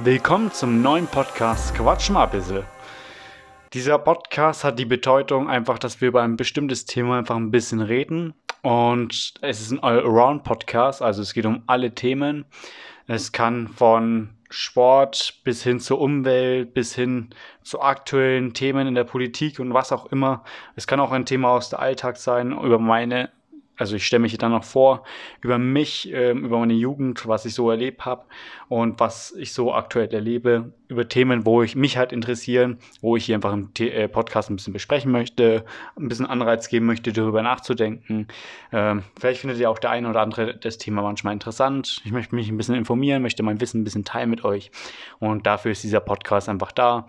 Willkommen zum neuen Podcast Quatsch mal ein bisschen. Dieser Podcast hat die Bedeutung einfach, dass wir über ein bestimmtes Thema einfach ein bisschen reden. Und es ist ein All-Around-Podcast, also es geht um alle Themen. Es kann von Sport bis hin zur Umwelt, bis hin zu aktuellen Themen in der Politik und was auch immer. Es kann auch ein Thema aus der Alltag sein, über meine also ich stelle mich dann noch vor über mich, äh, über meine Jugend, was ich so erlebt habe und was ich so aktuell erlebe, über Themen, wo ich mich halt interessieren, wo ich hier einfach im T äh, Podcast ein bisschen besprechen möchte, ein bisschen Anreiz geben möchte, darüber nachzudenken. Ähm, vielleicht findet ihr auch der eine oder andere das Thema manchmal interessant. Ich möchte mich ein bisschen informieren, möchte mein Wissen ein bisschen teilen mit euch und dafür ist dieser Podcast einfach da.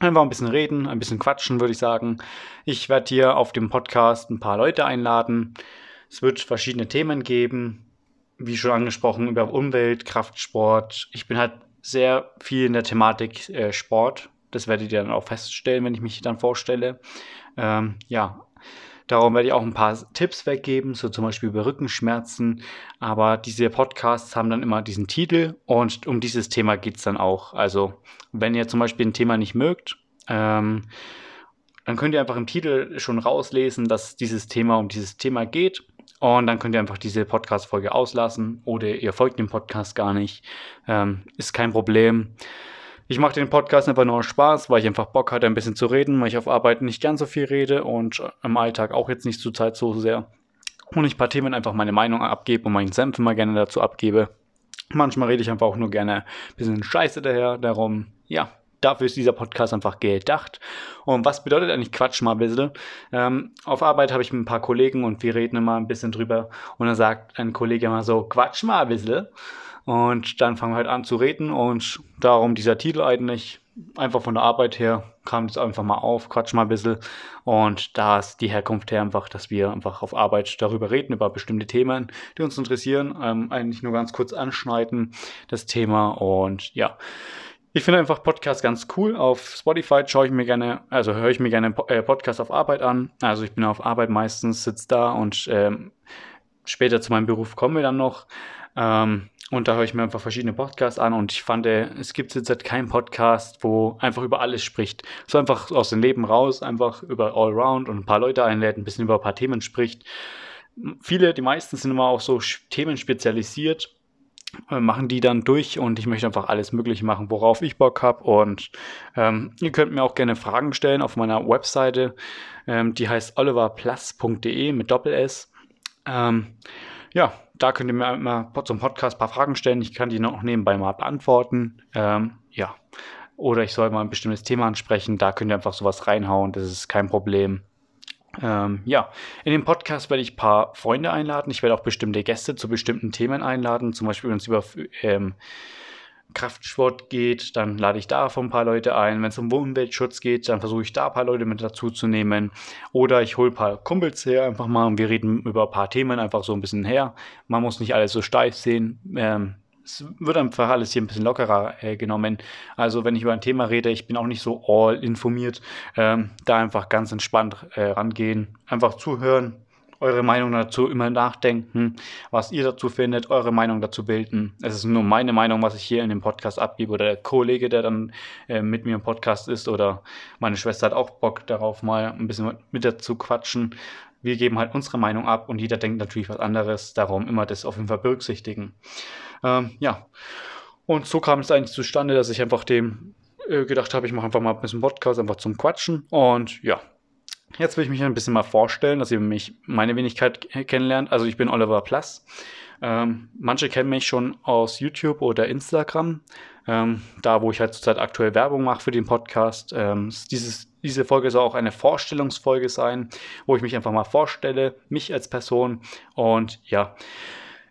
Einfach ein bisschen reden, ein bisschen quatschen, würde ich sagen. Ich werde hier auf dem Podcast ein paar Leute einladen. Es wird verschiedene Themen geben, wie schon angesprochen, über Umwelt, Kraftsport. Ich bin halt sehr viel in der Thematik äh, Sport. Das werdet ihr dann auch feststellen, wenn ich mich dann vorstelle. Ähm, ja, darum werde ich auch ein paar Tipps weggeben, so zum Beispiel über Rückenschmerzen. Aber diese Podcasts haben dann immer diesen Titel und um dieses Thema geht es dann auch. Also, wenn ihr zum Beispiel ein Thema nicht mögt, ähm, dann könnt ihr einfach im Titel schon rauslesen, dass dieses Thema um dieses Thema geht. Und dann könnt ihr einfach diese Podcast-Folge auslassen oder ihr folgt dem Podcast gar nicht. Ähm, ist kein Problem. Ich mache den Podcast einfach nur Spaß, weil ich einfach Bock hatte, ein bisschen zu reden, weil ich auf Arbeit nicht ganz so viel rede und im Alltag auch jetzt nicht zur Zeit so sehr. Und ich ein paar Themen einfach meine Meinung abgebe und meinen Senf mal gerne dazu abgebe. Manchmal rede ich einfach auch nur gerne ein bisschen Scheiße daher. Darum, ja, dafür ist dieser Podcast einfach gedacht. Und was bedeutet eigentlich Quatsch mal ein bisschen? Ähm, auf Arbeit habe ich mit ein paar Kollegen und wir reden immer ein bisschen drüber. Und dann sagt ein Kollege immer so, Quatsch mal ein bisschen. Und dann fangen wir halt an zu reden und darum dieser Titel eigentlich. Einfach von der Arbeit her kam das einfach mal auf, quatsch mal ein bisschen. Und da ist die Herkunft her einfach, dass wir einfach auf Arbeit darüber reden, über bestimmte Themen, die uns interessieren. Ähm, eigentlich nur ganz kurz anschneiden, das Thema. Und ja, ich finde einfach Podcasts ganz cool. Auf Spotify schaue ich mir gerne, also höre ich mir gerne äh, Podcasts auf Arbeit an. Also ich bin auf Arbeit meistens, sitze da und ähm, später zu meinem Beruf kommen wir dann noch. Ähm, und da höre ich mir einfach verschiedene Podcasts an und ich fand, äh, es gibt jetzt halt keinen Podcast, wo einfach über alles spricht. So einfach aus dem Leben raus, einfach über Allround und ein paar Leute einlädt, ein bisschen über ein paar Themen spricht. Viele, die meisten sind immer auch so Themen spezialisiert äh, machen die dann durch und ich möchte einfach alles Mögliche machen, worauf ich Bock habe. Und ähm, ihr könnt mir auch gerne Fragen stellen auf meiner Webseite. Ähm, die heißt oliverplus.de mit Doppel-S. Ähm, ja, da könnt ihr mir immer zum Podcast ein paar Fragen stellen. Ich kann die noch nebenbei mal beantworten. Ähm, ja. Oder ich soll mal ein bestimmtes Thema ansprechen. Da könnt ihr einfach sowas reinhauen. Das ist kein Problem. Ähm, ja, in dem Podcast werde ich ein paar Freunde einladen. Ich werde auch bestimmte Gäste zu bestimmten Themen einladen. Zum Beispiel, wenn es über ähm, Kraftsport geht, dann lade ich da ein paar Leute ein. Wenn es um Umweltschutz geht, dann versuche ich da ein paar Leute mit dazu zu nehmen. Oder ich hole ein paar Kumpels her, einfach mal und wir reden über ein paar Themen einfach so ein bisschen her. Man muss nicht alles so steif sehen. Ähm, es wird einfach alles hier ein bisschen lockerer äh, genommen. Also wenn ich über ein Thema rede, ich bin auch nicht so all informiert, ähm, da einfach ganz entspannt äh, rangehen, einfach zuhören, eure Meinung dazu immer nachdenken, was ihr dazu findet, eure Meinung dazu bilden. Es ist nur meine Meinung, was ich hier in dem Podcast abgebe oder der Kollege, der dann äh, mit mir im Podcast ist oder meine Schwester hat auch Bock darauf, mal ein bisschen mit dazu quatschen. Wir geben halt unsere Meinung ab und jeder denkt natürlich was anderes, darum immer das auf jeden Fall berücksichtigen. Ähm, ja. Und so kam es eigentlich zustande, dass ich einfach dem äh, gedacht habe, ich mache einfach mal ein bisschen Podcast, einfach zum Quatschen. Und ja, jetzt will ich mich ein bisschen mal vorstellen, dass ihr mich, meine Wenigkeit kennenlernt. Also ich bin Oliver Plus. Ähm, manche kennen mich schon aus YouTube oder Instagram, ähm, da wo ich halt zurzeit aktuell Werbung mache für den Podcast. Ähm, dieses, diese Folge soll auch eine Vorstellungsfolge sein, wo ich mich einfach mal vorstelle, mich als Person und ja,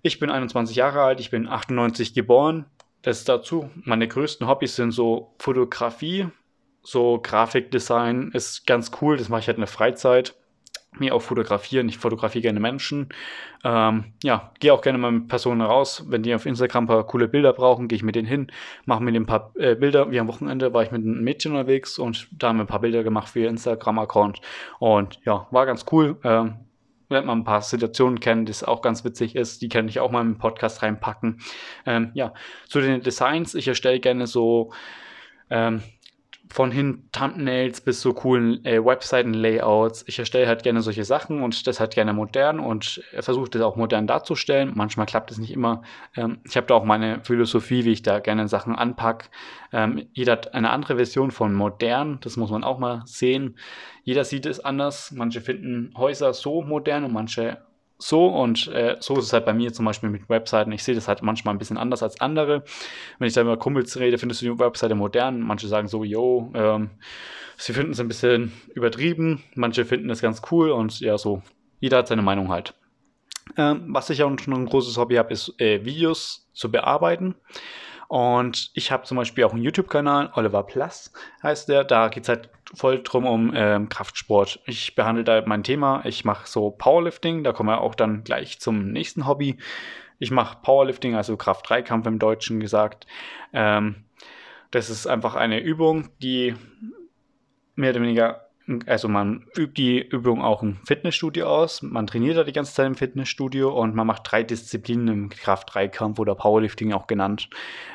ich bin 21 Jahre alt, ich bin 98 geboren. Das dazu. Meine größten Hobbys sind so Fotografie, so Grafikdesign ist ganz cool. Das mache ich halt in der Freizeit. Mir auch fotografieren. Ich fotografiere gerne Menschen. Ähm, ja, gehe auch gerne mal mit Personen raus. Wenn die auf Instagram ein paar coole Bilder brauchen, gehe ich mit denen hin, mache mir ein paar äh, Bilder. Wie am Wochenende war ich mit einem Mädchen unterwegs und da haben wir ein paar Bilder gemacht für ihr Instagram-Account. Und ja, war ganz cool. Ähm, lernt man ein paar Situationen kennen, das auch ganz witzig ist. Die kann ich auch mal im Podcast reinpacken. Ähm, ja, zu den Designs. Ich erstelle gerne so ähm, von hin Thumbnails bis zu coolen äh, Webseiten-Layouts. Ich erstelle halt gerne solche Sachen und das halt gerne modern und versuche das auch modern darzustellen. Manchmal klappt es nicht immer. Ähm, ich habe da auch meine Philosophie, wie ich da gerne Sachen anpacke. Ähm, jeder hat eine andere Version von modern, das muss man auch mal sehen. Jeder sieht es anders. Manche finden Häuser so modern und manche so und äh, so ist es halt bei mir zum Beispiel mit Webseiten. Ich sehe das halt manchmal ein bisschen anders als andere. Wenn ich da über Kumpels rede, findest du die Webseite modern. Manche sagen so, yo, ähm, sie finden es ein bisschen übertrieben. Manche finden es ganz cool und ja, so. Jeder hat seine Meinung halt. Ähm, was ich auch schon ein großes Hobby habe, ist äh, Videos zu bearbeiten. Und ich habe zum Beispiel auch einen YouTube-Kanal, Oliver Plus heißt der. Da geht es halt voll drum um ähm, Kraftsport. Ich behandle da mein Thema. Ich mache so Powerlifting. Da kommen wir auch dann gleich zum nächsten Hobby. Ich mache Powerlifting, also Kraft-3-Kampf im Deutschen gesagt. Ähm, das ist einfach eine Übung, die mehr oder weniger also man übt die Übung auch im Fitnessstudio aus, man trainiert da die ganze Zeit im Fitnessstudio und man macht drei Disziplinen im Kraft-3-Kampf oder Powerlifting auch genannt.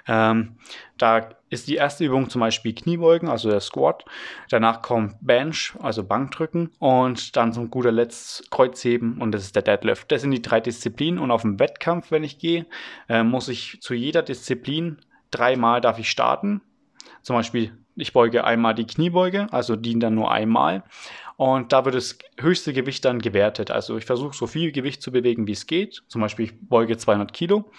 Ähm, da ist die erste Übung zum Beispiel Kniebeugen, also der Squat. Danach kommt Bench, also Bankdrücken und dann zum guter Letzt Kreuzheben und das ist der Deadlift. Das sind die drei Disziplinen und auf dem Wettkampf, wenn ich gehe, äh, muss ich zu jeder Disziplin dreimal darf ich starten. Zum Beispiel ich beuge einmal die Kniebeuge, also die dann nur einmal. Und da wird das höchste Gewicht dann gewertet. Also ich versuche so viel Gewicht zu bewegen, wie es geht. Zum Beispiel ich beuge 200 Kilo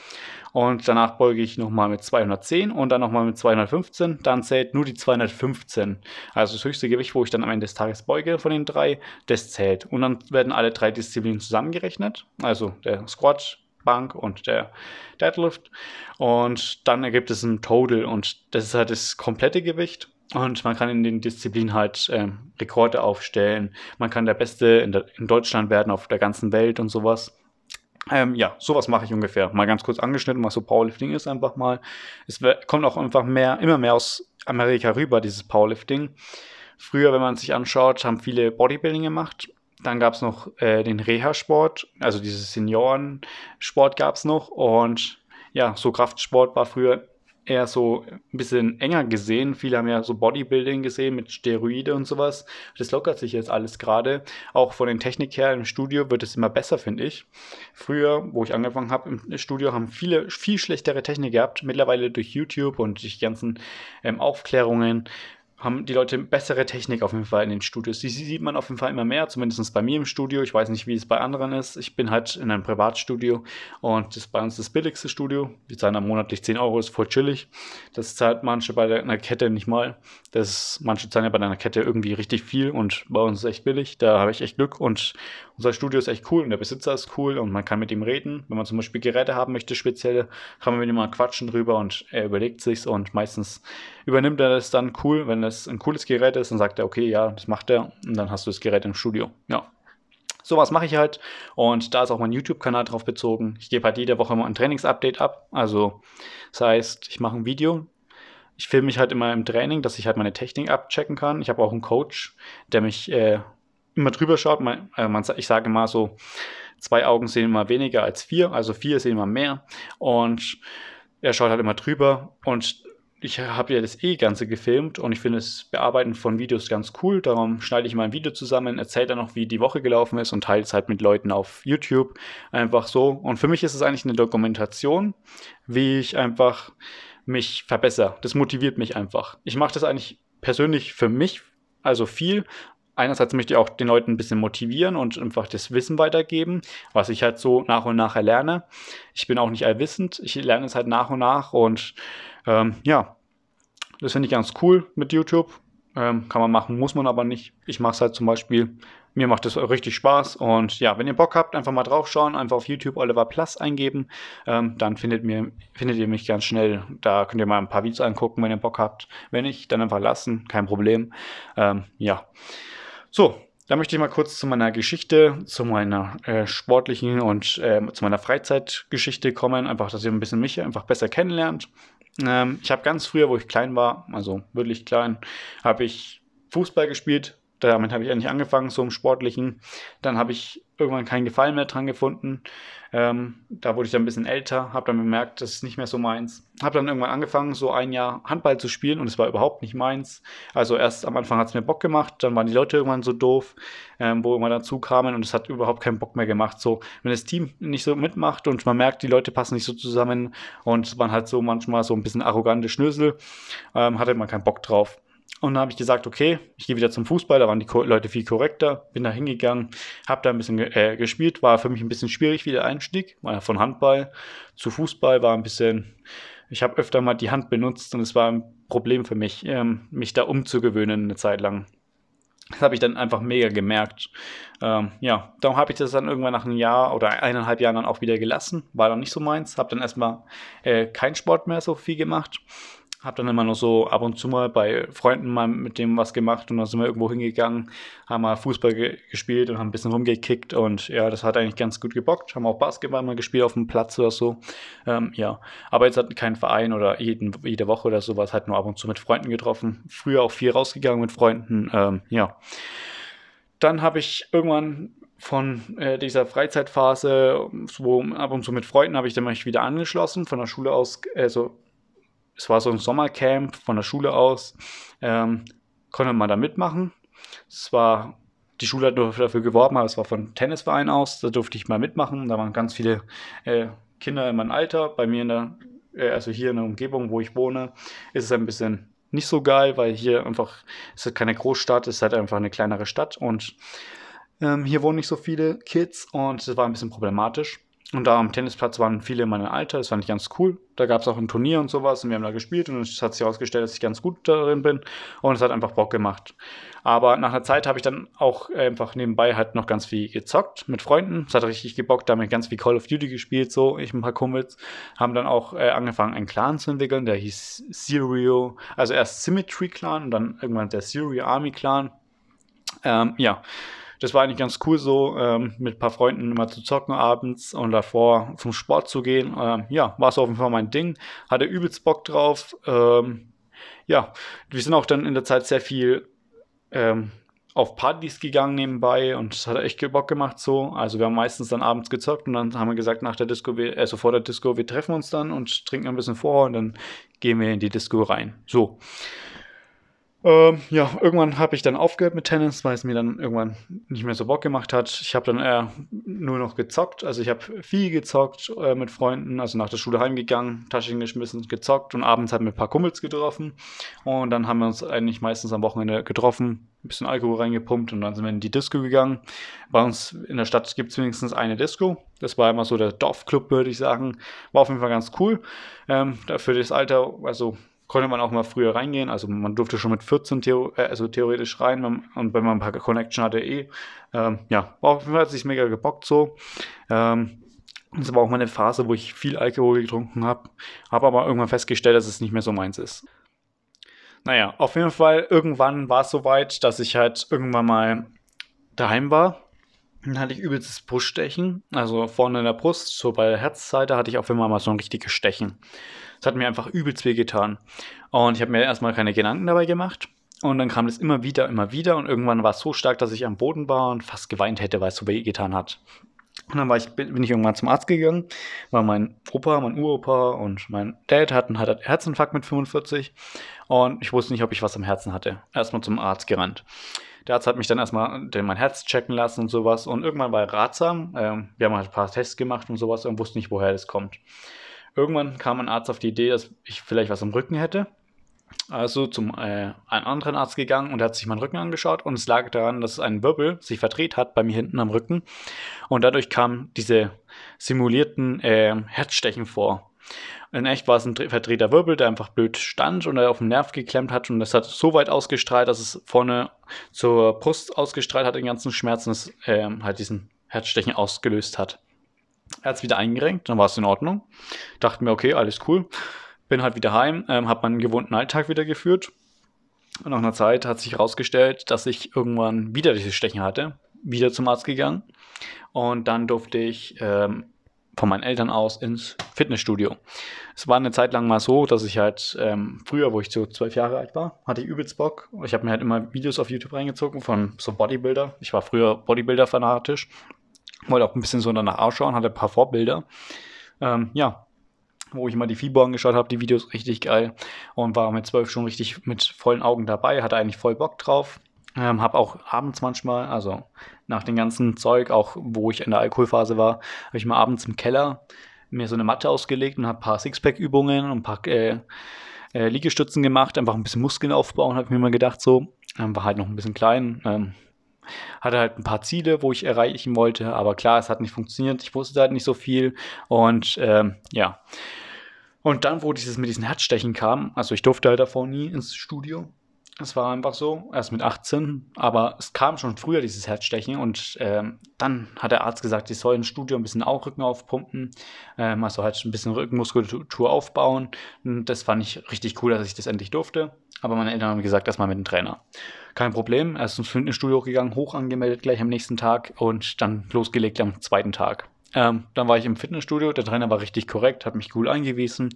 und danach beuge ich nochmal mit 210 und dann nochmal mit 215. Dann zählt nur die 215. Also das höchste Gewicht, wo ich dann am Ende des Tages beuge von den drei, das zählt. Und dann werden alle drei Disziplinen zusammengerechnet. Also der Squat, Bank und der Deadlift. Und dann ergibt es ein Total und das ist halt das komplette Gewicht. Und man kann in den Disziplinen halt ähm, Rekorde aufstellen. Man kann der Beste in, der, in, Deutschland werden, auf der ganzen Welt und sowas. Ähm, ja, sowas mache ich ungefähr. Mal ganz kurz angeschnitten, was so Powerlifting ist, einfach mal. Es kommt auch einfach mehr, immer mehr aus Amerika rüber, dieses Powerlifting. Früher, wenn man sich anschaut, haben viele Bodybuilding gemacht dann gab es noch äh, den Reha-Sport, also dieses Seniorensport gab es noch. Und ja, so Kraftsport war früher eher so ein bisschen enger gesehen. Viele haben ja so Bodybuilding gesehen mit Steroide und sowas. Das lockert sich jetzt alles gerade. Auch von den Technik her im Studio wird es immer besser, finde ich. Früher, wo ich angefangen habe im Studio, haben viele viel schlechtere Technik gehabt. Mittlerweile durch YouTube und durch die ganzen ähm, Aufklärungen haben die Leute bessere Technik auf jeden Fall in den Studios. Die sieht man auf jeden Fall immer mehr, zumindest bei mir im Studio. Ich weiß nicht, wie es bei anderen ist. Ich bin halt in einem Privatstudio und das ist bei uns das billigste Studio. Die zahlen dann monatlich 10 Euro, ist voll chillig. Das zahlt manche bei einer Kette nicht mal. Das, manche zahlen ja bei einer Kette irgendwie richtig viel und bei uns ist echt billig. Da habe ich echt Glück und unser Studio ist echt cool und der Besitzer ist cool und man kann mit ihm reden. Wenn man zum Beispiel Geräte haben möchte, spezielle, kann man mit ihm mal quatschen drüber und er überlegt sich's und meistens übernimmt er das dann cool. Wenn es ein cooles Gerät ist, dann sagt er, okay, ja, das macht er und dann hast du das Gerät im Studio. Ja. Sowas mache ich halt und da ist auch mein YouTube-Kanal drauf bezogen. Ich gebe halt jede Woche mal ein Trainingsupdate ab. Also, das heißt, ich mache ein Video, ich filme mich halt immer im Training, dass ich halt meine Technik abchecken kann. Ich habe auch einen Coach, der mich äh, immer drüber schaut. Man, äh, man, ich sage mal so, zwei Augen sehen immer weniger als vier, also vier sehen immer mehr. Und er schaut halt immer drüber und ich habe ja das eh Ganze gefilmt und ich finde das Bearbeiten von Videos ganz cool. Darum schneide ich mal ein Video zusammen, erzähle dann noch, wie die Woche gelaufen ist und teile es halt mit Leuten auf YouTube. Einfach so. Und für mich ist es eigentlich eine Dokumentation, wie ich einfach mich verbessere. Das motiviert mich einfach. Ich mache das eigentlich persönlich für mich, also viel, einerseits möchte ich auch den Leuten ein bisschen motivieren und einfach das Wissen weitergeben, was ich halt so nach und nach erlerne. Ich bin auch nicht allwissend, ich lerne es halt nach und nach und ähm, ja, das finde ich ganz cool mit YouTube. Ähm, kann man machen, muss man aber nicht. Ich mache es halt zum Beispiel. Mir macht es richtig Spaß. Und ja, wenn ihr Bock habt, einfach mal draufschauen, einfach auf YouTube Oliver Plus eingeben. Ähm, dann findet, mir, findet ihr mich ganz schnell. Da könnt ihr mal ein paar Videos angucken, wenn ihr Bock habt. Wenn nicht, dann einfach lassen, kein Problem. Ähm, ja. So, da möchte ich mal kurz zu meiner Geschichte, zu meiner äh, sportlichen und äh, zu meiner Freizeitgeschichte kommen. Einfach, dass ihr ein bisschen mich einfach besser kennenlernt. Ähm, ich habe ganz früher, wo ich klein war, also wirklich klein, habe ich Fußball gespielt. Damit habe ich eigentlich angefangen, so im Sportlichen. Dann habe ich irgendwann keinen Gefallen mehr dran gefunden. Ähm, da wurde ich dann ein bisschen älter, habe dann bemerkt, das ist nicht mehr so meins. Habe dann irgendwann angefangen, so ein Jahr Handball zu spielen und es war überhaupt nicht meins. Also erst am Anfang hat es mir Bock gemacht, dann waren die Leute irgendwann so doof, ähm, wo immer dazu kamen und es hat überhaupt keinen Bock mehr gemacht. So, wenn das Team nicht so mitmacht und man merkt, die Leute passen nicht so zusammen und man hat so manchmal so ein bisschen arrogante Schnösel, ähm, hatte man keinen Bock drauf. Und dann habe ich gesagt, okay, ich gehe wieder zum Fußball, da waren die Leute viel korrekter, bin da hingegangen, habe da ein bisschen äh, gespielt, war für mich ein bisschen schwierig wie der Einstieg, war von Handball zu Fußball, war ein bisschen, ich habe öfter mal die Hand benutzt und es war ein Problem für mich, ähm, mich da umzugewöhnen eine Zeit lang. Das habe ich dann einfach mega gemerkt. Ähm, ja, darum habe ich das dann irgendwann nach einem Jahr oder eineinhalb Jahren dann auch wieder gelassen. War dann nicht so meins. Habe dann erstmal äh, keinen Sport mehr so viel gemacht habe dann immer noch so ab und zu mal bei Freunden mal mit dem was gemacht und dann sind wir irgendwo hingegangen, haben mal Fußball ge gespielt und haben ein bisschen rumgekickt und ja, das hat eigentlich ganz gut gebockt. Haben auch Basketball mal gespielt auf dem Platz oder so. Ähm, ja, aber jetzt hat kein Verein oder jeden, jede Woche oder sowas, halt nur ab und zu mit Freunden getroffen. Früher auch viel rausgegangen mit Freunden. Ähm, ja. Dann habe ich irgendwann von äh, dieser Freizeitphase, so ab und zu mit Freunden, habe ich dann mal wieder angeschlossen, von der Schule aus, also es war so ein Sommercamp von der Schule aus, ähm, konnte man da mitmachen. Es war, die Schule hat dafür geworben, aber es war von Tennisverein aus, da durfte ich mal mitmachen. Da waren ganz viele äh, Kinder in meinem Alter. Bei mir in der, äh, also hier in der Umgebung, wo ich wohne, ist es ein bisschen nicht so geil, weil hier einfach, es ist keine Großstadt, es ist halt einfach eine kleinere Stadt und ähm, hier wohnen nicht so viele Kids und es war ein bisschen problematisch. Und da am Tennisplatz waren viele in meinem Alter, das fand ich ganz cool. Da gab es auch ein Turnier und sowas und wir haben da gespielt und es hat sich herausgestellt, dass ich ganz gut darin bin und es hat einfach Bock gemacht. Aber nach einer Zeit habe ich dann auch einfach nebenbei halt noch ganz viel gezockt mit Freunden. Es hat richtig gebockt, da haben wir ganz viel Call of Duty gespielt, so ich ein paar Kumpels. Haben dann auch äh, angefangen, einen Clan zu entwickeln, der hieß Sirio, also erst Symmetry Clan und dann irgendwann der Sirio Army Clan. Ähm, ja das war eigentlich ganz cool so, ähm, mit ein paar Freunden immer zu zocken abends und davor zum Sport zu gehen. Ähm, ja, war so auf jeden Fall mein Ding. Hatte übelst Bock drauf. Ähm, ja, wir sind auch dann in der Zeit sehr viel ähm, auf Partys gegangen nebenbei und es hat echt Bock gemacht so. Also wir haben meistens dann abends gezockt und dann haben wir gesagt nach der Disco, also vor der Disco, wir treffen uns dann und trinken ein bisschen vor und dann gehen wir in die Disco rein. So. Ähm, ja, irgendwann habe ich dann aufgehört mit Tennis, weil es mir dann irgendwann nicht mehr so Bock gemacht hat. Ich habe dann eher nur noch gezockt. Also ich habe viel gezockt äh, mit Freunden, also nach der Schule heimgegangen, Taschen geschmissen, gezockt und abends haben wir ein paar Kumpels getroffen. Und dann haben wir uns eigentlich meistens am Wochenende getroffen, ein bisschen Alkohol reingepumpt und dann sind wir in die Disco gegangen. Bei uns in der Stadt gibt es wenigstens eine Disco. Das war immer so der Dorfclub, würde ich sagen. War auf jeden Fall ganz cool. Ähm, für das Alter, also konnte man auch mal früher reingehen. Also man durfte schon mit 14 Theo äh, also theoretisch rein wenn, und wenn man ein paar Connection hatte eh. Ähm, ja, auf jeden Fall hat sich mega gebockt so. Ähm, das war auch mal eine Phase, wo ich viel Alkohol getrunken habe, habe aber irgendwann festgestellt, dass es nicht mehr so meins ist. Naja, auf jeden Fall, irgendwann war es soweit, dass ich halt irgendwann mal daheim war. Dann hatte ich übelstes Bruststechen, also vorne in der Brust, so bei der Herzseite hatte ich auf einmal mal so ein richtiges Stechen. Es hat mir einfach übelst weh getan. Und ich habe mir erstmal keine Gedanken dabei gemacht. Und dann kam das immer wieder, immer wieder. Und irgendwann war es so stark, dass ich am Boden war und fast geweint hätte, weil es so weh getan hat. Und dann ich, bin ich irgendwann zum Arzt gegangen, weil mein Opa, mein Uropa und mein Dad hatten halt einen Herzinfarkt mit 45 und ich wusste nicht, ob ich was am Herzen hatte. Erstmal zum Arzt gerannt. Der Arzt hat mich dann erstmal mein Herz checken lassen und sowas und irgendwann war er ratsam. Ähm, wir haben halt ein paar Tests gemacht und sowas und wussten nicht, woher das kommt. Irgendwann kam ein Arzt auf die Idee, dass ich vielleicht was am Rücken hätte. Also zum äh, einen anderen Arzt gegangen und er hat sich meinen Rücken angeschaut und es lag daran, dass ein Wirbel sich verdreht hat bei mir hinten am Rücken und dadurch kamen diese simulierten äh, Herzstechen vor. In echt war es ein verdrehter Wirbel, der einfach blöd stand und er auf den Nerv geklemmt hat und es hat so weit ausgestrahlt, dass es vorne zur Brust ausgestrahlt hat, den ganzen Schmerzen, das äh, halt diesen Herzstechen ausgelöst hat. Er hat es wieder eingerenkt, dann war es in Ordnung. Dachte mir, okay, alles cool. Bin halt wieder heim, ähm, habe meinen gewohnten Alltag wieder geführt. Und nach einer Zeit hat sich herausgestellt, dass ich irgendwann wieder dieses Stechen hatte. Wieder zum Arzt gegangen. Und dann durfte ich ähm, von meinen Eltern aus ins Fitnessstudio. Es war eine Zeit lang mal so, dass ich halt ähm, früher, wo ich so zwölf Jahre alt war, hatte ich übelst Bock. Ich habe mir halt immer Videos auf YouTube reingezogen von so Bodybuilder. Ich war früher Bodybuilder-fanatisch. Wollte auch ein bisschen so danach ausschauen, hatte ein paar Vorbilder. Ähm, ja, wo ich immer die FIBO angeschaut habe, die Videos richtig geil und war mit zwölf schon richtig mit vollen Augen dabei, hatte eigentlich voll Bock drauf. Ähm, habe auch abends manchmal, also nach dem ganzen Zeug, auch wo ich in der Alkoholphase war, habe ich mal abends im Keller mir so eine Matte ausgelegt und habe ein paar Sixpack-Übungen und ein paar äh, äh, Liegestützen gemacht, einfach ein bisschen Muskeln aufbauen, habe ich mir mal gedacht so. Ähm, war halt noch ein bisschen klein, ähm, hatte halt ein paar Ziele, wo ich erreichen wollte, aber klar, es hat nicht funktioniert. Ich wusste halt nicht so viel und ähm, ja. Und dann, wo dieses mit diesen Herzstechen kam, also ich durfte halt davor nie ins Studio, es war einfach so, erst mit 18, aber es kam schon früher dieses Herzstechen und ähm, dann hat der Arzt gesagt, ich soll im Studio ein bisschen auch Rücken aufpumpen, ähm, also halt ein bisschen Rückenmuskulatur aufbauen. Und das fand ich richtig cool, dass ich das endlich durfte. Aber meine Eltern haben gesagt, das mal mit dem Trainer. Kein Problem, erst ins Fitnessstudio gegangen, hoch angemeldet gleich am nächsten Tag und dann losgelegt am zweiten Tag. Ähm, dann war ich im Fitnessstudio, der Trainer war richtig korrekt, hat mich cool eingewiesen.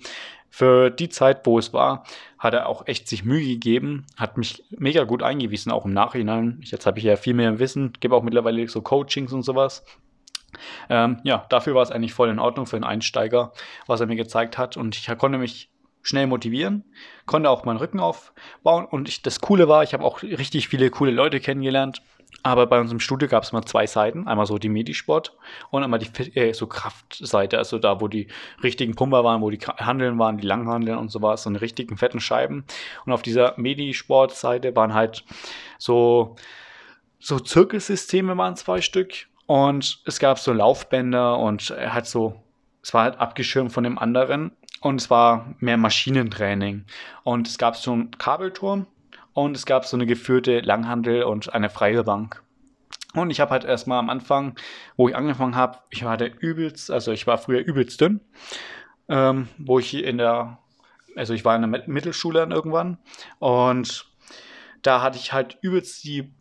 Für die Zeit, wo es war, hat er auch echt sich Mühe gegeben, hat mich mega gut eingewiesen, auch im Nachhinein. Jetzt habe ich ja viel mehr Wissen, gebe auch mittlerweile so Coachings und sowas. Ähm, ja, dafür war es eigentlich voll in Ordnung für einen Einsteiger, was er mir gezeigt hat. Und ich konnte mich schnell motivieren, konnte auch meinen Rücken aufbauen. Und ich, das Coole war, ich habe auch richtig viele coole Leute kennengelernt. Aber bei uns im Studio gab es mal zwei Seiten. Einmal so die Medisport und einmal die äh, so Kraftseite, also da, wo die richtigen Pumper waren, wo die Handeln waren, die Langhandeln und sowas, so eine richtigen fetten Scheiben. Und auf dieser Medisport-Seite waren halt so, so Zirkelsysteme waren zwei Stück. Und es gab so Laufbänder und hat so, es war halt abgeschirmt von dem anderen. Und es war mehr Maschinentraining. Und es gab so einen Kabelturm und es gab so eine geführte Langhandel und eine freie Bank. Und ich habe halt erstmal am Anfang, wo ich angefangen habe, ich hatte übelst, also ich war früher übelst dünn, ähm, wo ich in der, also ich war in der Mittelschule dann irgendwann. Und da hatte ich halt übelst die,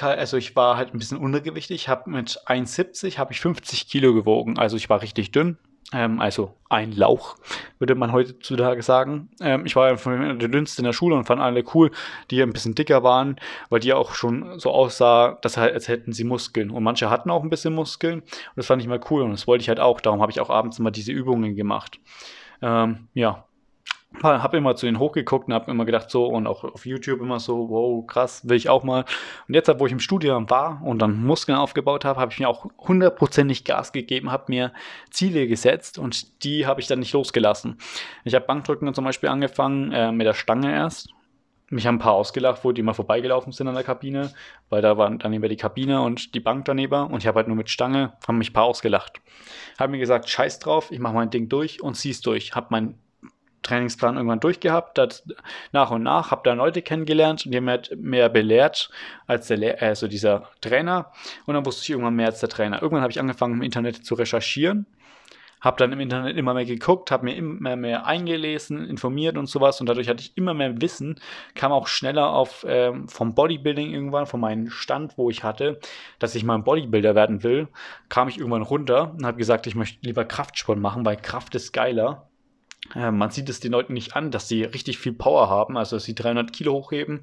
also ich war halt ein bisschen untergewichtig, habe mit 1,70 habe ich 50 Kilo gewogen, also ich war richtig dünn ähm, also ein Lauch, würde man heutzutage sagen. Ähm, ich war der dünnste in der Schule und fand alle cool, die ein bisschen dicker waren, weil die auch schon so aussah, dass halt, als hätten sie Muskeln. Und manche hatten auch ein bisschen Muskeln. Und das fand ich mal cool und das wollte ich halt auch. Darum habe ich auch abends immer diese Übungen gemacht. Ähm, ja, habe immer zu denen hochgeguckt und habe immer gedacht so und auch auf YouTube immer so, wow, krass, will ich auch mal. Und jetzt, wo ich im Studium war und dann Muskeln aufgebaut habe, habe ich mir auch hundertprozentig Gas gegeben, habe mir Ziele gesetzt und die habe ich dann nicht losgelassen. Ich habe Bankdrücken zum Beispiel angefangen äh, mit der Stange erst. Mich haben ein paar ausgelacht, wo die mal vorbeigelaufen sind an der Kabine, weil da war daneben die Kabine und die Bank daneben und ich habe halt nur mit Stange, haben mich ein paar ausgelacht. Habe mir gesagt, scheiß drauf, ich mache mein Ding durch und zieh's durch. Habe mein Trainingsplan irgendwann durchgehabt, das nach und nach, habe da Leute kennengelernt und die haben mir halt mehr belehrt als der, also dieser Trainer. Und dann wusste ich irgendwann mehr als der Trainer. Irgendwann habe ich angefangen im Internet zu recherchieren, habe dann im Internet immer mehr geguckt, habe mir immer mehr eingelesen, informiert und sowas. Und dadurch hatte ich immer mehr Wissen, kam auch schneller auf ähm, vom Bodybuilding irgendwann, von meinem Stand, wo ich hatte, dass ich mal ein Bodybuilder werden will, kam ich irgendwann runter und habe gesagt, ich möchte lieber Kraftsport machen, weil Kraft ist geiler äh, man sieht es den Leuten nicht an, dass sie richtig viel Power haben, also dass sie 300 Kilo hochheben,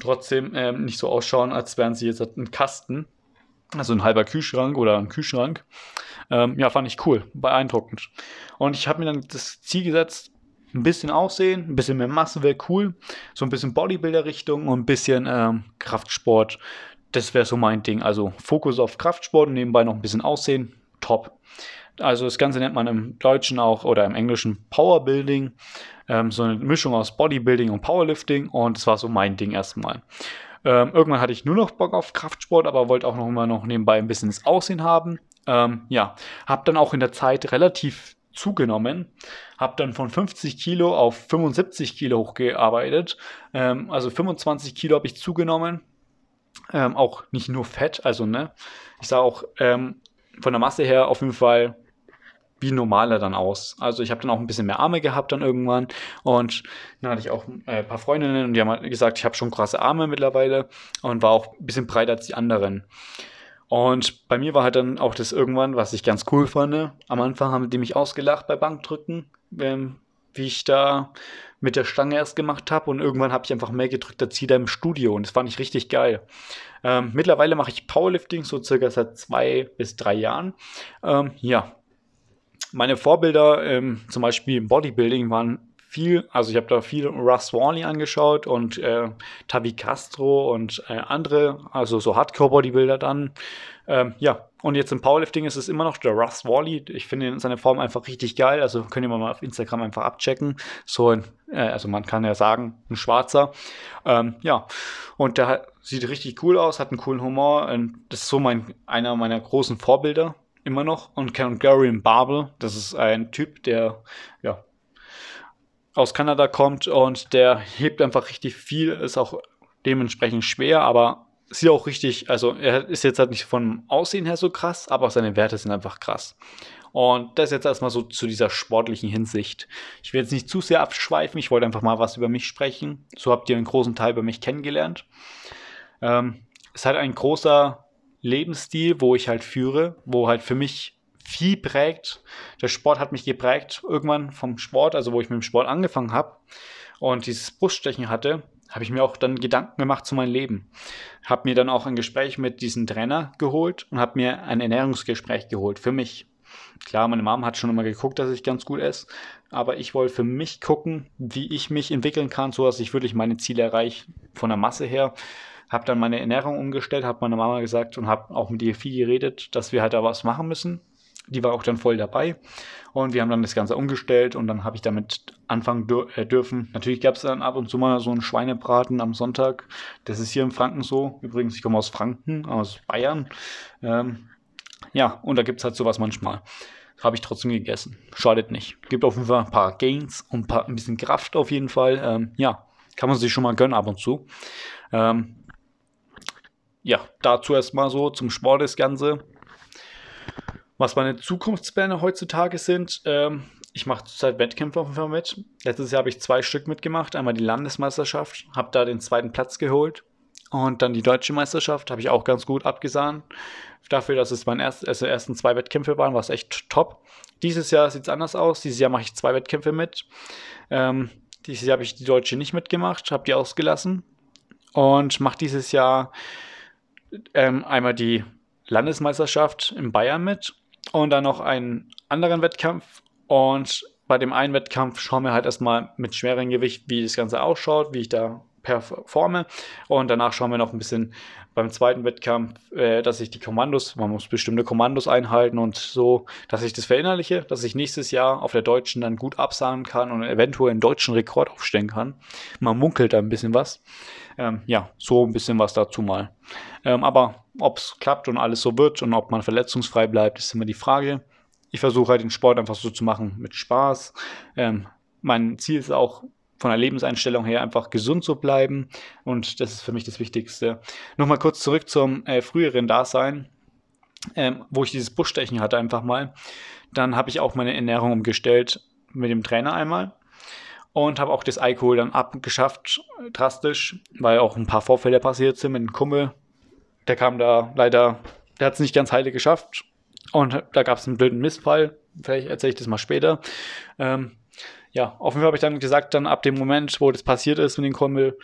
trotzdem ähm, nicht so ausschauen, als wären sie jetzt ein Kasten, also ein halber Kühlschrank oder ein Kühlschrank. Ähm, ja, fand ich cool, beeindruckend. Und ich habe mir dann das Ziel gesetzt, ein bisschen Aussehen, ein bisschen mehr Masse wäre cool, so ein bisschen Bodybuilder-Richtung und ein bisschen ähm, Kraftsport. Das wäre so mein Ding. Also Fokus auf Kraftsport und nebenbei noch ein bisschen Aussehen, top. Also das Ganze nennt man im Deutschen auch oder im Englischen Powerbuilding. Ähm, so eine Mischung aus Bodybuilding und Powerlifting und das war so mein Ding erstmal. Ähm, irgendwann hatte ich nur noch Bock auf Kraftsport, aber wollte auch noch immer noch nebenbei ein bisschen das Aussehen haben. Ähm, ja, habe dann auch in der Zeit relativ zugenommen, habe dann von 50 Kilo auf 75 Kilo hochgearbeitet. Ähm, also 25 Kilo habe ich zugenommen. Ähm, auch nicht nur Fett, also ne, ich sah auch ähm, von der Masse her auf jeden Fall wie normaler dann aus. Also ich habe dann auch ein bisschen mehr Arme gehabt dann irgendwann und dann hatte ich auch äh, ein paar Freundinnen und die haben halt gesagt, ich habe schon krasse Arme mittlerweile und war auch ein bisschen breiter als die anderen. Und bei mir war halt dann auch das irgendwann, was ich ganz cool fand. Am Anfang haben die mich ausgelacht bei Bankdrücken, ähm, wie ich da mit der Stange erst gemacht habe. Und irgendwann habe ich einfach mehr gedrückt als jeder im Studio. Und das fand ich richtig geil. Ähm, mittlerweile mache ich Powerlifting so circa seit zwei bis drei Jahren. Ähm, ja, meine Vorbilder, ähm, zum Beispiel im Bodybuilding, waren viel, also ich habe da viel Russ Warley angeschaut und äh, Tavi Castro und äh, andere, also so Hardcore-Bodybuilder dann. Ähm, ja, und jetzt im Powerlifting ist es immer noch der Russ Warley. Ich finde seine Form einfach richtig geil. Also könnt ihr mal auf Instagram einfach abchecken. So ein, äh, also man kann ja sagen, ein Schwarzer. Ähm, ja, und der sieht richtig cool aus, hat einen coolen Humor. Und das ist so mein, einer meiner großen Vorbilder immer noch. Und Gary Barble, das ist ein Typ, der ja, aus Kanada kommt und der hebt einfach richtig viel, ist auch dementsprechend schwer, aber sieht auch richtig, also er ist jetzt halt nicht vom Aussehen her so krass, aber seine Werte sind einfach krass. Und das jetzt erstmal so zu dieser sportlichen Hinsicht. Ich will jetzt nicht zu sehr abschweifen, ich wollte einfach mal was über mich sprechen. So habt ihr einen großen Teil über mich kennengelernt. Ähm, es ist halt ein großer Lebensstil, wo ich halt führe, wo halt für mich viel prägt. Der Sport hat mich geprägt irgendwann vom Sport, also wo ich mit dem Sport angefangen habe und dieses Bruststechen hatte, habe ich mir auch dann Gedanken gemacht zu meinem Leben. Habe mir dann auch ein Gespräch mit diesem Trainer geholt und habe mir ein Ernährungsgespräch geholt für mich. Klar, meine Mom hat schon immer geguckt, dass ich ganz gut esse, aber ich wollte für mich gucken, wie ich mich entwickeln kann, so dass ich wirklich meine Ziele erreiche von der Masse her. Habe dann meine Ernährung umgestellt, habe meiner Mama gesagt und habe auch mit ihr viel geredet, dass wir halt da was machen müssen, die war auch dann voll dabei. Und wir haben dann das Ganze umgestellt und dann habe ich damit anfangen dür äh, dürfen. Natürlich gab es dann ab und zu mal so einen Schweinebraten am Sonntag. Das ist hier in Franken so. Übrigens, ich komme aus Franken, aus Bayern. Ähm, ja, und da gibt es halt sowas manchmal. Habe ich trotzdem gegessen. Schadet nicht. Gibt auf jeden Fall ein paar Gains und ein, paar, ein bisschen Kraft auf jeden Fall. Ähm, ja, kann man sich schon mal gönnen ab und zu. Ähm, ja, dazu erstmal so zum Sport das Ganze. Was meine Zukunftspläne heutzutage sind, ähm, ich mache zurzeit Wettkämpfe auf jeden Fall mit. Letztes Jahr habe ich zwei Stück mitgemacht. Einmal die Landesmeisterschaft, habe da den zweiten Platz geholt. Und dann die deutsche Meisterschaft habe ich auch ganz gut abgesahnt. Dafür, dass es meine erst, also ersten zwei Wettkämpfe waren, war es echt top. Dieses Jahr sieht es anders aus. Dieses Jahr mache ich zwei Wettkämpfe mit. Ähm, dieses Jahr habe ich die deutsche nicht mitgemacht, habe die ausgelassen. Und mache dieses Jahr ähm, einmal die Landesmeisterschaft in Bayern mit und dann noch einen anderen Wettkampf. Und bei dem einen Wettkampf schauen wir halt erstmal mit schwerem Gewicht, wie das Ganze ausschaut, wie ich da performe. Und danach schauen wir noch ein bisschen beim zweiten Wettkampf, äh, dass ich die Kommandos, man muss bestimmte Kommandos einhalten und so, dass ich das verinnerliche, dass ich nächstes Jahr auf der Deutschen dann gut absagen kann und eventuell einen deutschen Rekord aufstellen kann. Man munkelt da ein bisschen was. Ähm, ja, so ein bisschen was dazu mal. Ähm, aber ob es klappt und alles so wird und ob man verletzungsfrei bleibt, ist immer die Frage. Ich versuche halt den Sport einfach so zu machen mit Spaß. Ähm, mein Ziel ist auch von der Lebenseinstellung her einfach gesund zu bleiben und das ist für mich das Wichtigste. Nochmal kurz zurück zum äh, früheren Dasein, ähm, wo ich dieses Buschstechen hatte einfach mal. Dann habe ich auch meine Ernährung umgestellt mit dem Trainer einmal und habe auch das Alkohol dann abgeschafft, drastisch, weil auch ein paar Vorfälle passiert sind mit einem Kumpel. Der kam da leider, der hat es nicht ganz heile geschafft und da gab es einen blöden Missfall. Vielleicht erzähle ich das mal später. Ähm, ja, auf jeden Fall habe ich dann gesagt, dann ab dem Moment, wo das passiert ist mit dem Kumpel,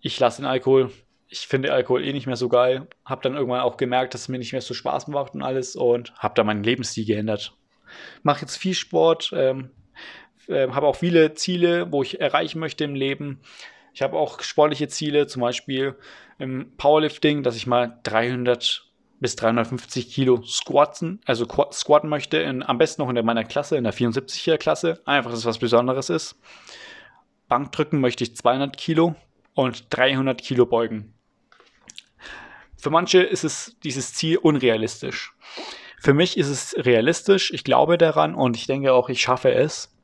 ich lasse den Alkohol. Ich finde Alkohol eh nicht mehr so geil. Habe dann irgendwann auch gemerkt, dass es mir nicht mehr so Spaß macht und alles und habe da meinen Lebensstil geändert. Mache jetzt viel Sport, ähm, äh, habe auch viele Ziele, wo ich erreichen möchte im Leben. Ich habe auch sportliche Ziele, zum Beispiel im Powerlifting, dass ich mal 300 bis 350 Kilo squatten, also squatten möchte, in, am besten noch in der, meiner Klasse, in der 74er Klasse, einfach, dass es was Besonderes ist. Bankdrücken möchte ich 200 Kilo und 300 Kilo beugen. Für manche ist es dieses Ziel unrealistisch. Für mich ist es realistisch, ich glaube daran und ich denke auch, ich schaffe es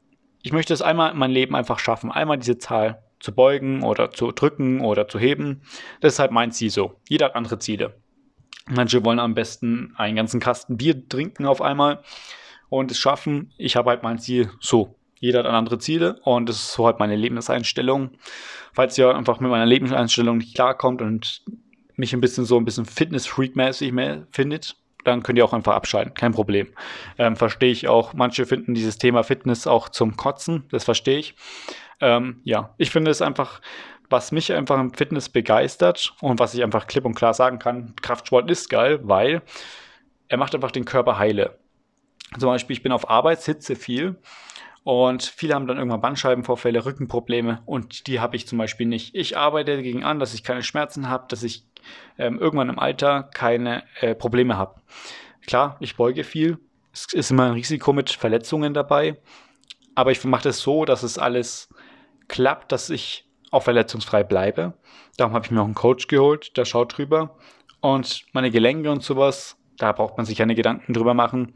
ich möchte es einmal in meinem Leben einfach schaffen, einmal diese Zahl zu beugen oder zu drücken oder zu heben. Das ist halt mein Ziel so. Jeder hat andere Ziele. Manche wollen am besten einen ganzen Kasten Bier trinken auf einmal und es schaffen. Ich habe halt mein Ziel so. Jeder hat andere Ziele und das ist so halt meine Lebenseinstellung. Falls ihr einfach mit meiner Lebenseinstellung nicht klarkommt und mich ein bisschen so ein bisschen Fitness-Freak-mäßig findet, dann könnt ihr auch einfach abschalten, kein Problem. Ähm, verstehe ich auch. Manche finden dieses Thema Fitness auch zum Kotzen, das verstehe ich. Ähm, ja, ich finde es einfach, was mich einfach im Fitness begeistert und was ich einfach klipp und klar sagen kann, Kraftsport ist geil, weil er macht einfach den Körper heile. Zum Beispiel, ich bin auf Arbeit, sitze viel und viele haben dann irgendwann Bandscheibenvorfälle, Rückenprobleme und die habe ich zum Beispiel nicht. Ich arbeite dagegen an, dass ich keine Schmerzen habe, dass ich ähm, irgendwann im Alter keine äh, Probleme habe. Klar, ich beuge viel. Es ist immer ein Risiko mit Verletzungen dabei. Aber ich mache das so, dass es alles klappt, dass ich auch verletzungsfrei bleibe. Darum habe ich mir auch einen Coach geholt, der schaut drüber. Und meine Gelenke und sowas, da braucht man sich keine Gedanken drüber machen.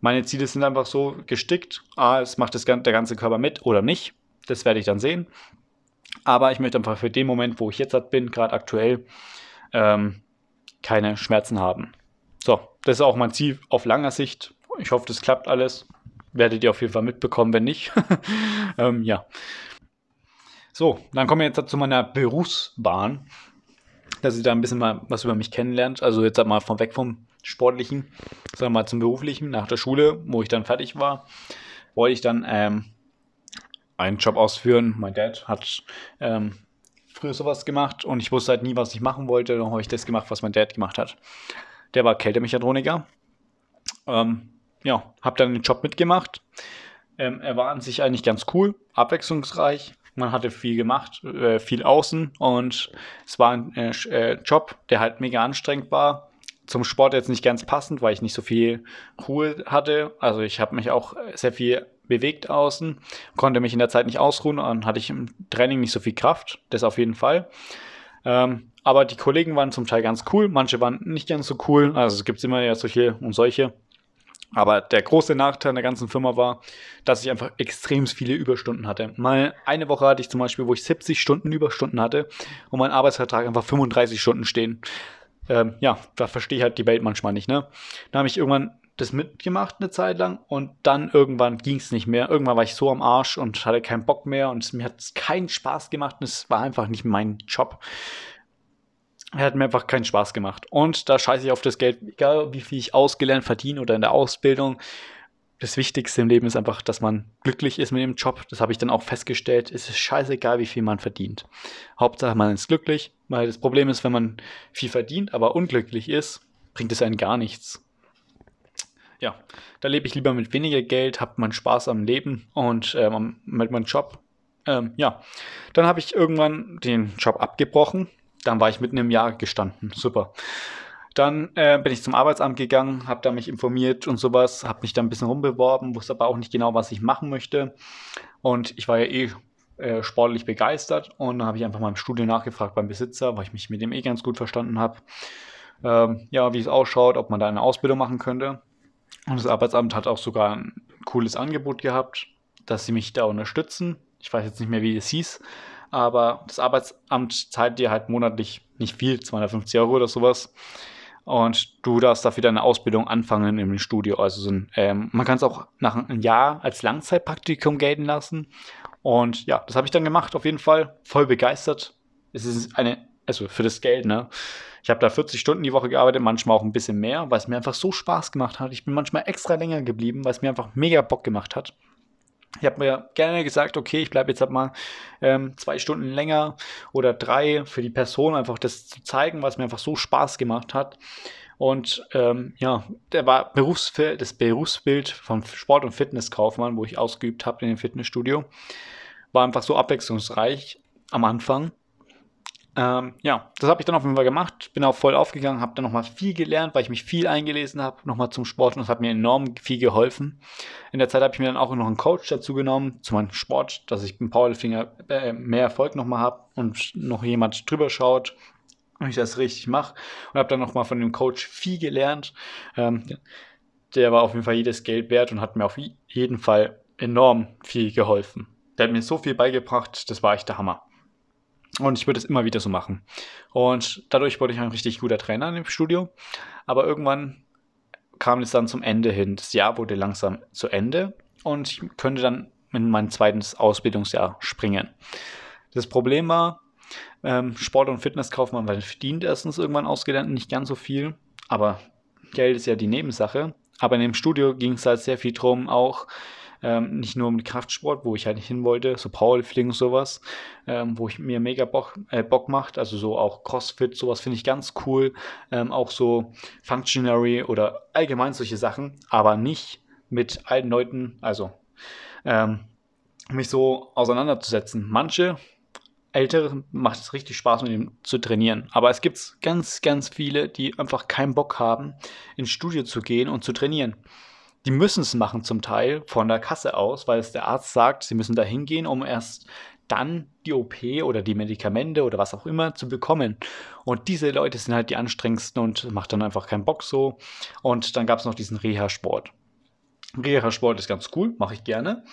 Meine Ziele sind einfach so gestickt. Ah, es macht das, der ganze Körper mit oder nicht. Das werde ich dann sehen. Aber ich möchte einfach für den Moment, wo ich jetzt bin, gerade aktuell, ähm, keine Schmerzen haben. So, das ist auch mein Ziel auf langer Sicht. Ich hoffe, das klappt alles. Werdet ihr auf jeden Fall mitbekommen, wenn nicht. ähm, ja. So, dann kommen wir jetzt zu meiner Berufsbahn, dass ihr da ein bisschen mal was über mich kennenlernt. Also jetzt mal von weg vom Sportlichen, sondern mal zum Beruflichen. Nach der Schule, wo ich dann fertig war, wollte ich dann ähm, einen Job ausführen. Mein Dad hat ähm, früher sowas gemacht und ich wusste halt nie, was ich machen wollte. Dann habe ich das gemacht, was mein Dad gemacht hat. Der war Kältemechatroniker. Ähm, ja, habe dann den Job mitgemacht. Ähm, er war an sich eigentlich ganz cool, abwechslungsreich. Man hatte viel gemacht, äh, viel außen und es war ein äh, äh Job, der halt mega anstrengend war. Zum Sport jetzt nicht ganz passend, weil ich nicht so viel Ruhe hatte. Also ich habe mich auch sehr viel bewegt außen, konnte mich in der Zeit nicht ausruhen und hatte ich im Training nicht so viel Kraft, das auf jeden Fall. Ähm, aber die Kollegen waren zum Teil ganz cool, manche waren nicht ganz so cool, also es gibt immer ja solche und solche. Aber der große Nachteil der ganzen Firma war, dass ich einfach extrem viele Überstunden hatte. Mal eine Woche hatte ich zum Beispiel, wo ich 70 Stunden Überstunden hatte und mein Arbeitsvertrag einfach 35 Stunden stehen. Ähm, ja, da verstehe ich halt die Welt manchmal nicht, ne? Da habe ich irgendwann das mitgemacht eine Zeit lang und dann irgendwann ging es nicht mehr. Irgendwann war ich so am Arsch und hatte keinen Bock mehr und mir hat es keinen Spaß gemacht und es war einfach nicht mein Job. Er hat mir einfach keinen Spaß gemacht. Und da scheiße ich auf das Geld, egal wie viel ich ausgelernt verdiene oder in der Ausbildung. Das Wichtigste im Leben ist einfach, dass man glücklich ist mit dem Job. Das habe ich dann auch festgestellt. Es ist scheißegal, wie viel man verdient. Hauptsache, man ist glücklich. Weil das Problem ist, wenn man viel verdient, aber unglücklich ist, bringt es einen gar nichts ja, da lebe ich lieber mit weniger Geld, habe meinen Spaß am Leben und ähm, mit meinem Job. Ähm, ja, dann habe ich irgendwann den Job abgebrochen. Dann war ich mitten im Jahr gestanden. Super. Dann äh, bin ich zum Arbeitsamt gegangen, habe da mich informiert und sowas, habe mich da ein bisschen rumbeworben, wusste aber auch nicht genau, was ich machen möchte. Und ich war ja eh äh, sportlich begeistert und dann habe ich einfach mal im Studio nachgefragt beim Besitzer, weil ich mich mit dem eh ganz gut verstanden habe. Ähm, ja, wie es ausschaut, ob man da eine Ausbildung machen könnte. Und das Arbeitsamt hat auch sogar ein cooles Angebot gehabt, dass sie mich da unterstützen. Ich weiß jetzt nicht mehr, wie es hieß, aber das Arbeitsamt zahlt dir halt monatlich nicht viel, 250 Euro oder sowas. Und du darfst dafür deine Ausbildung anfangen im Studio. Also so ein, ähm, man kann es auch nach einem Jahr als Langzeitpraktikum gelten lassen. Und ja, das habe ich dann gemacht, auf jeden Fall. Voll begeistert. Es ist eine, also für das Geld, ne? Ich habe da 40 Stunden die Woche gearbeitet, manchmal auch ein bisschen mehr, weil es mir einfach so Spaß gemacht hat. Ich bin manchmal extra länger geblieben, weil es mir einfach mega Bock gemacht hat. Ich habe mir gerne gesagt, okay, ich bleibe jetzt halt mal ähm, zwei Stunden länger oder drei für die Person, einfach das zu zeigen, was mir einfach so Spaß gemacht hat. Und ähm, ja, der war Berufsfeld, das Berufsbild vom Sport- und Fitnesskaufmann, wo ich ausgeübt habe in dem Fitnessstudio, war einfach so abwechslungsreich am Anfang. Ähm, ja, das habe ich dann auf jeden Fall gemacht, bin auch voll aufgegangen, habe dann nochmal viel gelernt, weil ich mich viel eingelesen habe, nochmal zum Sport und es hat mir enorm viel geholfen. In der Zeit habe ich mir dann auch noch einen Coach dazu genommen, zu meinem Sport, dass ich beim Powerlifting äh, mehr Erfolg nochmal habe und noch jemand drüber schaut und ich das richtig mache und habe dann nochmal von dem Coach viel gelernt. Ähm, der war auf jeden Fall jedes Geld wert und hat mir auf jeden Fall enorm viel geholfen. Der hat mir so viel beigebracht, das war echt der Hammer. Und ich würde es immer wieder so machen. Und dadurch wurde ich ein richtig guter Trainer im Studio. Aber irgendwann kam es dann zum Ende hin. Das Jahr wurde langsam zu Ende und ich könnte dann in mein zweites Ausbildungsjahr springen. Das Problem war, ähm, Sport- und Fitnesskaufmann, weil verdient erstens irgendwann ausgelernt nicht ganz so viel, aber Geld ist ja die Nebensache. Aber in dem Studio ging es halt sehr viel drum, auch ähm, nicht nur um Kraftsport, wo ich halt nicht hin wollte, so Powerlifting und sowas, ähm, wo ich mir mega Bock, äh, Bock macht. Also so auch CrossFit, sowas finde ich ganz cool. Ähm, auch so Functionary oder allgemein solche Sachen, aber nicht mit allen Leuten, also ähm, mich so auseinanderzusetzen. Manche Ältere macht es richtig Spaß, mit ihm zu trainieren. Aber es gibt ganz, ganz viele, die einfach keinen Bock haben, ins Studio zu gehen und zu trainieren die müssen es machen zum Teil von der Kasse aus, weil es der Arzt sagt, sie müssen da hingehen, um erst dann die OP oder die Medikamente oder was auch immer zu bekommen. Und diese Leute sind halt die anstrengendsten und macht dann einfach keinen Bock so. Und dann gab es noch diesen Reha-Sport. Reha-Sport ist ganz cool, mache ich gerne.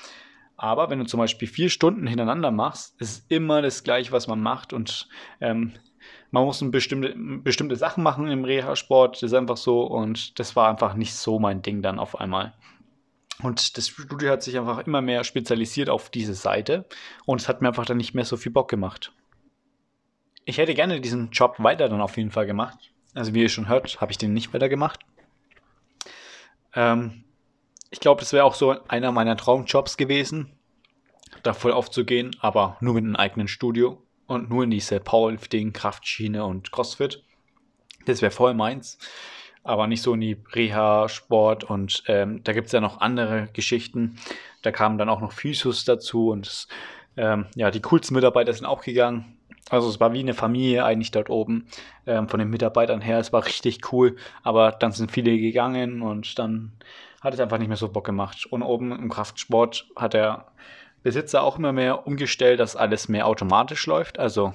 Aber wenn du zum Beispiel vier Stunden hintereinander machst, ist immer das gleiche, was man macht. Und ähm, man muss bestimmte, bestimmte Sachen machen im Reha-Sport, das ist einfach so und das war einfach nicht so mein Ding dann auf einmal. Und das Studio hat sich einfach immer mehr spezialisiert auf diese Seite und es hat mir einfach dann nicht mehr so viel Bock gemacht. Ich hätte gerne diesen Job weiter dann auf jeden Fall gemacht. Also wie ihr schon hört, habe ich den nicht weiter gemacht. Ähm, ich glaube, das wäre auch so einer meiner Traumjobs gewesen, da voll aufzugehen, aber nur mit einem eigenen Studio und nur in diese Powerlifting, Kraftschiene und Crossfit. Das wäre voll meins. Aber nicht so in die Reha-Sport und ähm, da gibt es ja noch andere Geschichten. Da kamen dann auch noch Physios dazu und das, ähm, ja, die coolsten Mitarbeiter sind auch gegangen. Also es war wie eine Familie eigentlich dort oben ähm, von den Mitarbeitern her. Es war richtig cool, aber dann sind viele gegangen und dann hat es einfach nicht mehr so Bock gemacht. Und oben im Kraftsport hat er Besitzer auch immer mehr umgestellt, dass alles mehr automatisch läuft. Also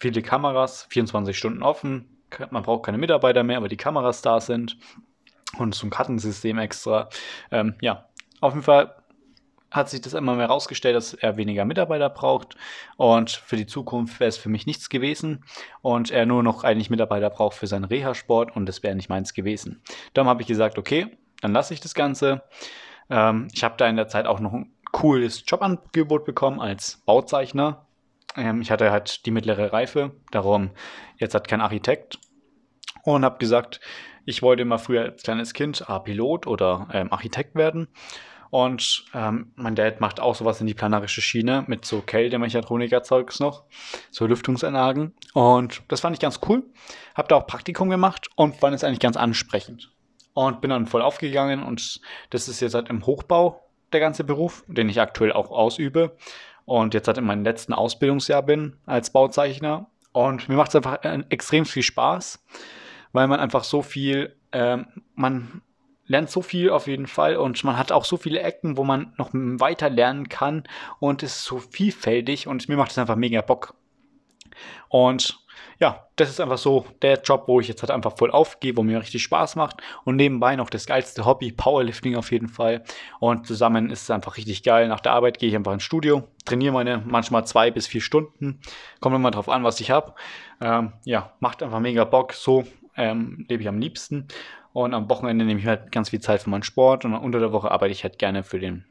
viele Kameras, 24 Stunden offen. Man braucht keine Mitarbeiter mehr, aber die Kameras da sind. Und so ein Kartensystem extra. Ähm, ja, auf jeden Fall hat sich das immer mehr herausgestellt, dass er weniger Mitarbeiter braucht. Und für die Zukunft wäre es für mich nichts gewesen. Und er nur noch eigentlich Mitarbeiter braucht für seinen Reha-Sport und das wäre nicht meins gewesen. Darum habe ich gesagt, okay, dann lasse ich das Ganze. Ähm, ich habe da in der Zeit auch noch cooles Jobangebot bekommen als Bauzeichner. Ähm, ich hatte halt die mittlere Reife, darum jetzt hat kein Architekt. Und habe gesagt, ich wollte immer früher als kleines Kind A, Pilot oder ähm, Architekt werden. Und ähm, mein Dad macht auch sowas in die planerische Schiene mit so Kältemechatroniker-Zeugs noch, so Lüftungsanlagen. Und das fand ich ganz cool. Hab da auch Praktikum gemacht und fand es eigentlich ganz ansprechend. Und bin dann voll aufgegangen und das ist jetzt halt im Hochbau der ganze Beruf, den ich aktuell auch ausübe und jetzt halt in meinem letzten Ausbildungsjahr bin als Bauzeichner. Und mir macht es einfach äh, extrem viel Spaß, weil man einfach so viel, ähm, man lernt so viel auf jeden Fall und man hat auch so viele Ecken, wo man noch weiter lernen kann und es ist so vielfältig und mir macht es einfach mega Bock. Und ja, das ist einfach so der Job, wo ich jetzt halt einfach voll aufgehe, wo mir richtig Spaß macht und nebenbei noch das geilste Hobby, Powerlifting auf jeden Fall. Und zusammen ist es einfach richtig geil. Nach der Arbeit gehe ich einfach ins Studio, trainiere meine manchmal zwei bis vier Stunden. Kommt immer drauf an, was ich habe. Ähm, ja, macht einfach mega Bock. So ähm, lebe ich am liebsten. Und am Wochenende nehme ich halt ganz viel Zeit für meinen Sport und unter der Woche arbeite ich halt gerne für den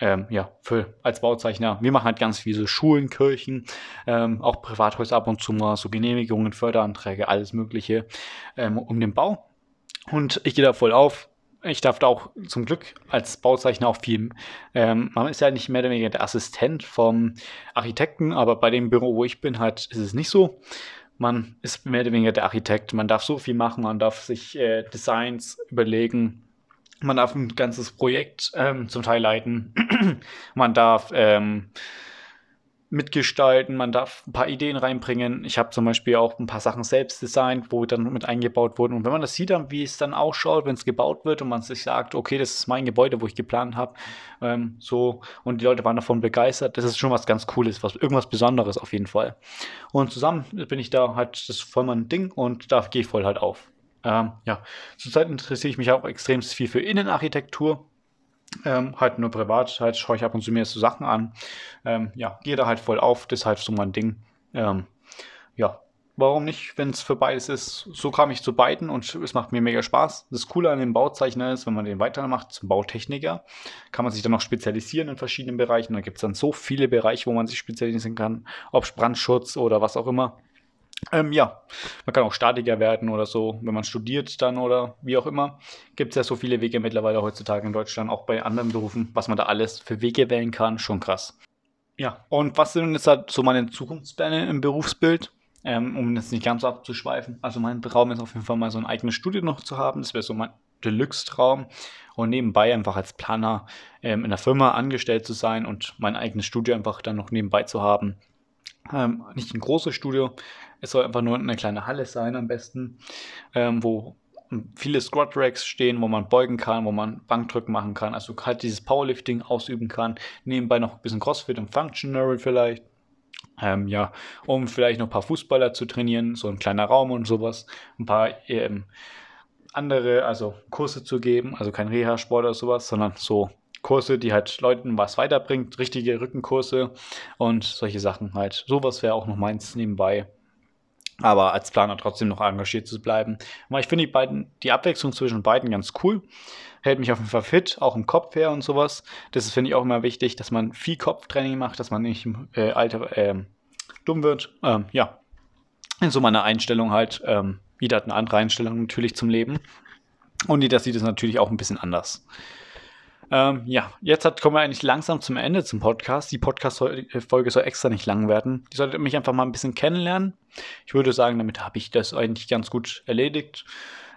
ähm, ja, für, als Bauzeichner. Wir machen halt ganz viele Schulen, Kirchen, ähm, auch Privathäuser ab und zu mal, so Genehmigungen, Förderanträge, alles Mögliche ähm, um den Bau. Und ich gehe da voll auf. Ich darf da auch zum Glück als Bauzeichner auch viel. Ähm, man ist ja nicht mehr oder weniger der Assistent vom Architekten, aber bei dem Büro, wo ich bin, halt ist es nicht so. Man ist mehr oder weniger der Architekt. Man darf so viel machen, man darf sich äh, Designs überlegen, man darf ein ganzes Projekt ähm, zum Teil leiten. man darf ähm, mitgestalten, man darf ein paar Ideen reinbringen. Ich habe zum Beispiel auch ein paar Sachen selbst designt, wo dann mit eingebaut wurden. Und wenn man das sieht, wie es dann ausschaut, wenn es gebaut wird und man sich sagt, okay, das ist mein Gebäude, wo ich geplant habe, ähm, so und die Leute waren davon begeistert, das ist schon was ganz Cooles, was irgendwas Besonderes auf jeden Fall. Und zusammen bin ich da halt, das ist voll mein Ding und da gehe ich voll halt auf. Ähm, ja, zurzeit interessiere ich mich auch extrem viel für Innenarchitektur. Ähm, halt nur privat, halt schaue ich ab und zu mir so Sachen an. Ähm, ja, gehe da halt voll auf, das ist halt so mein Ding. Ähm, ja, warum nicht, wenn es für beides ist. So kam ich zu beiden und es macht mir mega Spaß. Das Coole an dem Bauzeichner ist, wenn man den weitermacht zum Bautechniker, kann man sich dann noch spezialisieren in verschiedenen Bereichen. Da gibt es dann so viele Bereiche, wo man sich spezialisieren kann, ob Brandschutz oder was auch immer. Ähm, ja, man kann auch Statiker werden oder so, wenn man studiert dann oder wie auch immer. Gibt es ja so viele Wege mittlerweile heutzutage in Deutschland, auch bei anderen Berufen, was man da alles für Wege wählen kann, schon krass. Ja, und was sind jetzt halt so meine Zukunftspläne im Berufsbild? Ähm, um jetzt nicht ganz abzuschweifen. Also mein Traum ist auf jeden Fall mal so ein eigenes Studio noch zu haben. Das wäre so mein Deluxe-Traum. Und nebenbei einfach als Planer ähm, in der Firma angestellt zu sein und mein eigenes Studio einfach dann noch nebenbei zu haben. Ähm, nicht ein großes Studio, es soll einfach nur eine kleine Halle sein am besten, ähm, wo viele Squat Racks stehen, wo man beugen kann, wo man Bankdrücken machen kann, also halt dieses Powerlifting ausüben kann, nebenbei noch ein bisschen Crossfit und Functional vielleicht. Ähm, ja, um vielleicht noch ein paar Fußballer zu trainieren, so ein kleiner Raum und sowas, ein paar ähm, andere, also Kurse zu geben, also kein Reha-Sport oder sowas, sondern so Kurse, die halt Leuten was weiterbringt, richtige Rückenkurse und solche Sachen halt. Sowas wäre auch noch meins nebenbei aber als Planer trotzdem noch engagiert zu bleiben. Weil ich finde die beiden, die Abwechslung zwischen beiden ganz cool. Hält mich auf jeden Fall fit, auch im Kopf her und sowas. Das finde ich auch immer wichtig, dass man viel Kopftraining macht, dass man nicht im äh, Alter äh, dumm wird. Ähm, ja, in so meiner Einstellung halt. Ähm, jeder hat eine andere Einstellung natürlich zum Leben. Und jeder sieht es natürlich auch ein bisschen anders. Ähm, ja, jetzt hat, kommen wir eigentlich langsam zum Ende zum Podcast. Die Podcast-Folge soll extra nicht lang werden. Die solltet mich einfach mal ein bisschen kennenlernen. Ich würde sagen, damit habe ich das eigentlich ganz gut erledigt.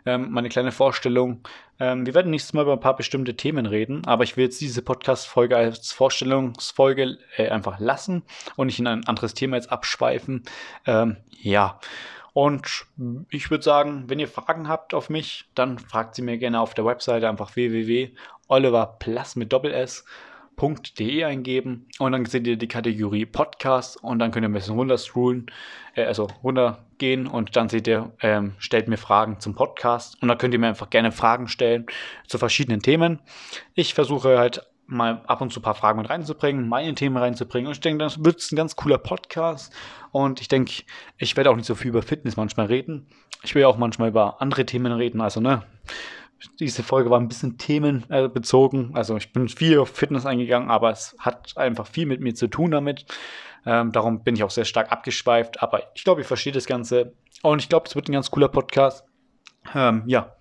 Ähm, meine kleine Vorstellung. Ähm, wir werden nächstes Mal über ein paar bestimmte Themen reden, aber ich will jetzt diese Podcast-Folge als Vorstellungsfolge äh, einfach lassen und nicht in ein anderes Thema jetzt abschweifen. Ähm, ja. Und ich würde sagen, wenn ihr Fragen habt auf mich, dann fragt sie mir gerne auf der Webseite einfach www.oliverplus mit Doppel S .de eingeben und dann seht ihr die Kategorie Podcast und dann könnt ihr ein bisschen runterscrollen, äh, also runtergehen und dann seht ihr, ähm, stellt mir Fragen zum Podcast und dann könnt ihr mir einfach gerne Fragen stellen zu verschiedenen Themen. Ich versuche halt mal ab und zu ein paar Fragen mit reinzubringen, meine Themen reinzubringen. Und ich denke, das wird ein ganz cooler Podcast. Und ich denke, ich werde auch nicht so viel über Fitness manchmal reden. Ich will auch manchmal über andere Themen reden. Also, ne, diese Folge war ein bisschen themenbezogen. Also, ich bin viel auf Fitness eingegangen, aber es hat einfach viel mit mir zu tun damit. Ähm, darum bin ich auch sehr stark abgeschweift. Aber ich glaube, ich verstehe das Ganze. Und ich glaube, es wird ein ganz cooler Podcast. Ähm, ja,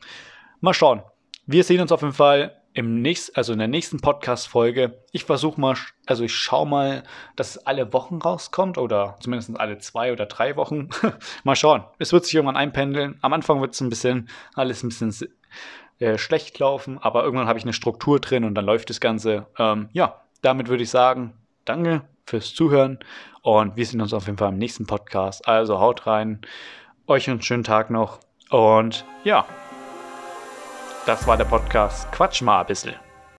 mal schauen. Wir sehen uns auf jeden Fall im nächsten, also in der nächsten Podcast-Folge, ich versuche mal, also ich schaue mal, dass es alle Wochen rauskommt oder zumindest alle zwei oder drei Wochen. mal schauen. Es wird sich irgendwann einpendeln. Am Anfang wird es ein bisschen, alles ein bisschen äh, schlecht laufen, aber irgendwann habe ich eine Struktur drin und dann läuft das Ganze. Ähm, ja, damit würde ich sagen, danke fürs Zuhören und wir sehen uns auf jeden Fall im nächsten Podcast. Also haut rein, euch einen schönen Tag noch und ja. Das war der Podcast Quatsch mal ein bisschen.